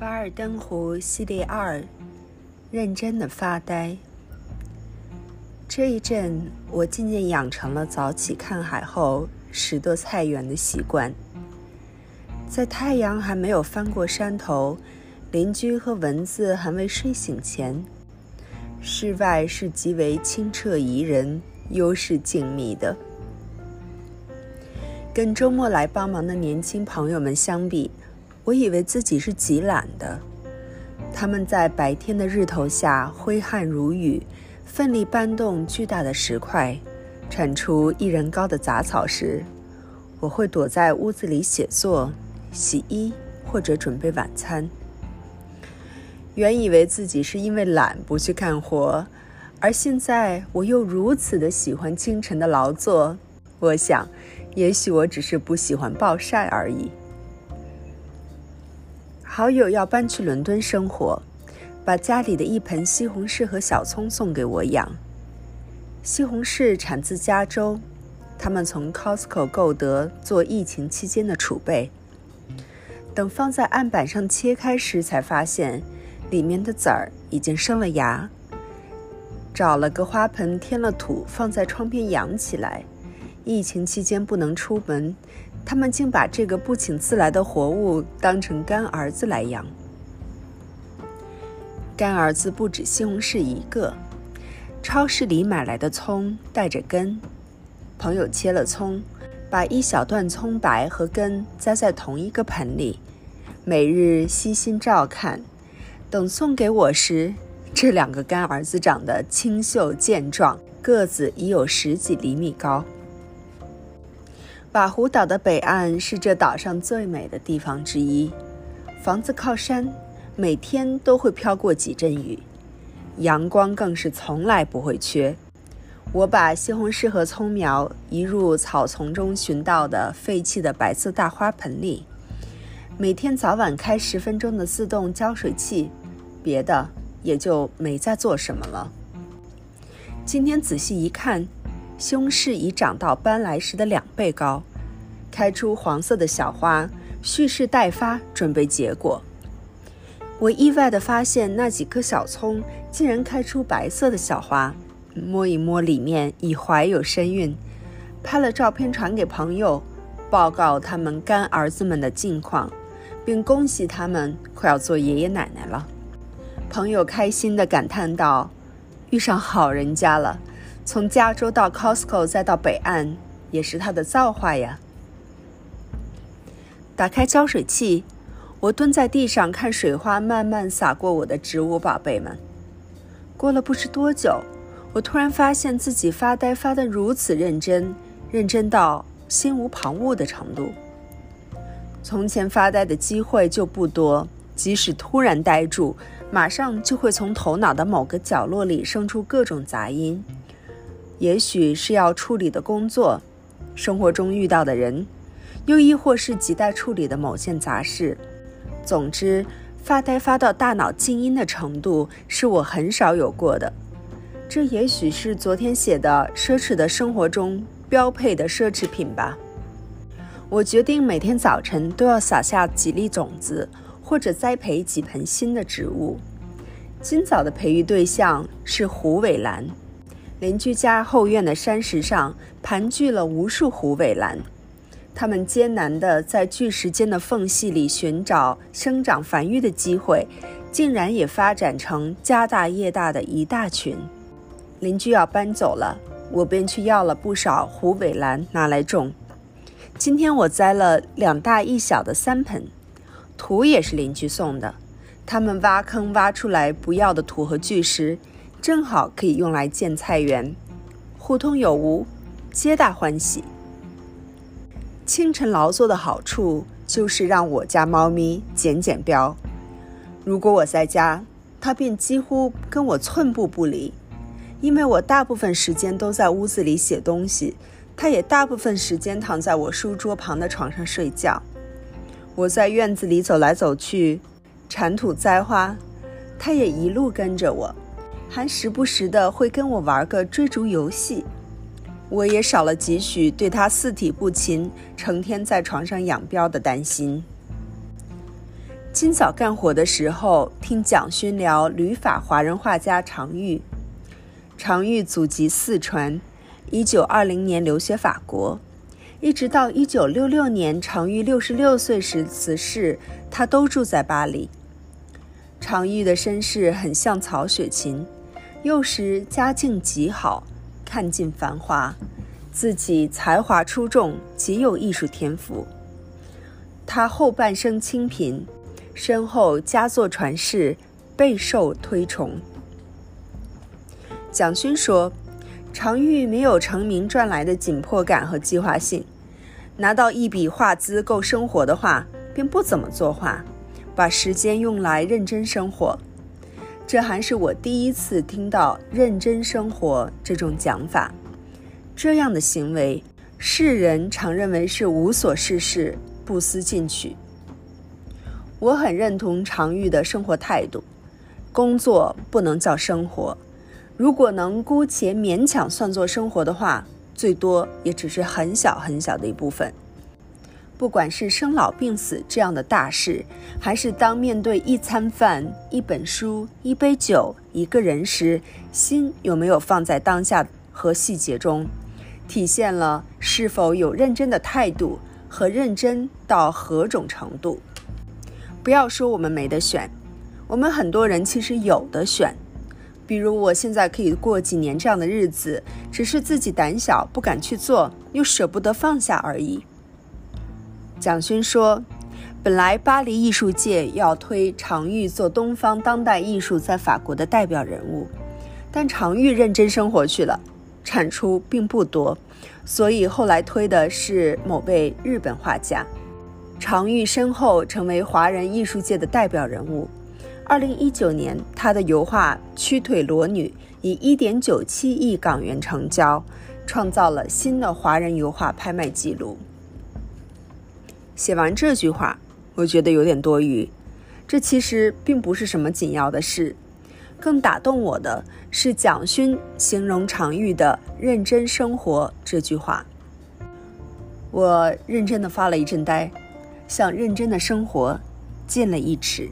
《瓦尔登湖》系列二，认真的发呆。这一阵，我渐渐养成了早起看海后拾掇菜园的习惯。在太阳还没有翻过山头，邻居和蚊子还未睡醒前，室外是极为清澈宜人、幽室静谧的。跟周末来帮忙的年轻朋友们相比，我以为自己是极懒的。他们在白天的日头下挥汗如雨，奋力搬动巨大的石块，铲出一人高的杂草时，我会躲在屋子里写作、洗衣或者准备晚餐。原以为自己是因为懒不去干活，而现在我又如此的喜欢清晨的劳作。我想，也许我只是不喜欢暴晒而已。好友要搬去伦敦生活，把家里的一盆西红柿和小葱送给我养。西红柿产自加州，他们从 Costco 购得做疫情期间的储备。等放在案板上切开时，才发现里面的籽儿已经生了芽。找了个花盆，添了土，放在窗边养起来。疫情期间不能出门。他们竟把这个不请自来的活物当成干儿子来养。干儿子不止西红柿一个，超市里买来的葱带着根。朋友切了葱，把一小段葱白和根栽在同一个盆里，每日悉心照看。等送给我时，这两个干儿子长得清秀健壮，个子已有十几厘米高。瓦湖岛的北岸是这岛上最美的地方之一，房子靠山，每天都会飘过几阵雨，阳光更是从来不会缺。我把西红柿和葱苗移入草丛中寻到的废弃的白色大花盆里，每天早晚开十分钟的自动浇水器，别的也就没再做什么了。今天仔细一看。西红柿已长到搬来时的两倍高，开出黄色的小花，蓄势待发，准备结果。我意外地发现，那几颗小葱竟然开出白色的小花，摸一摸里面已怀有身孕。拍了照片传给朋友，报告他们干儿子们的近况，并恭喜他们快要做爷爷奶奶了。朋友开心地感叹道：“遇上好人家了。”从加州到 Costco 再到北岸，也是他的造化呀。打开浇水器，我蹲在地上看水花慢慢洒过我的植物宝贝们。过了不知多久，我突然发现自己发呆发得如此认真，认真到心无旁骛的程度。从前发呆的机会就不多，即使突然呆住，马上就会从头脑的某个角落里生出各种杂音。也许是要处理的工作，生活中遇到的人，又亦或是亟待处理的某件杂事。总之，发呆发到大脑静音的程度是我很少有过的。这也许是昨天写的奢侈的生活中标配的奢侈品吧。我决定每天早晨都要撒下几粒种子，或者栽培几盆新的植物。今早的培育对象是虎尾兰。邻居家后院的山石上盘踞了无数虎尾兰，它们艰难地在巨石间的缝隙里寻找生长繁育的机会，竟然也发展成家大业大的一大群。邻居要搬走了，我便去要了不少虎尾兰拿来种。今天我栽了两大一小的三盆，土也是邻居送的，他们挖坑挖出来不要的土和巨石。正好可以用来建菜园，互通有无，皆大欢喜。清晨劳作的好处就是让我家猫咪减减膘。如果我在家，它便几乎跟我寸步不离，因为我大部分时间都在屋子里写东西，它也大部分时间躺在我书桌旁的床上睡觉。我在院子里走来走去，铲土栽花，它也一路跟着我。还时不时的会跟我玩个追逐游戏，我也少了几许对他四体不勤、成天在床上养膘的担心。今早干活的时候，听蒋勋聊旅法华人画家常玉。常玉祖籍四川，一九二零年留学法国，一直到一九六六年常玉六十六岁时辞世，他都住在巴黎。常玉的身世很像曹雪芹，幼时家境极好，看尽繁华，自己才华出众，极有艺术天赋。他后半生清贫。身后佳作传世，备受推崇。蒋勋说：“常玉没有成名赚来的紧迫感和计划性，拿到一笔画资够生活的话，便不怎么作画，把时间用来认真生活。这还是我第一次听到‘认真生活’这种讲法。这样的行为，世人常认为是无所事事、不思进取。”我很认同常玉的生活态度，工作不能叫生活，如果能姑且勉强算作生活的话，最多也只是很小很小的一部分。不管是生老病死这样的大事，还是当面对一餐饭、一本书、一杯酒、一个人时，心有没有放在当下和细节中，体现了是否有认真的态度和认真到何种程度。不要说我们没得选，我们很多人其实有的选。比如我现在可以过几年这样的日子，只是自己胆小不敢去做，又舍不得放下而已。蒋勋说：“本来巴黎艺术界要推常玉做东方当代艺术在法国的代表人物，但常玉认真生活去了，产出并不多，所以后来推的是某位日本画家。”常玉身后成为华人艺术界的代表人物。二零一九年，他的油画《屈腿裸女》以一点九七亿港元成交，创造了新的华人油画拍卖纪录。写完这句话，我觉得有点多余。这其实并不是什么紧要的事，更打动我的是蒋勋形容常玉的“认真生活”这句话。我认真的发了一阵呆。向认真的生活进了一尺。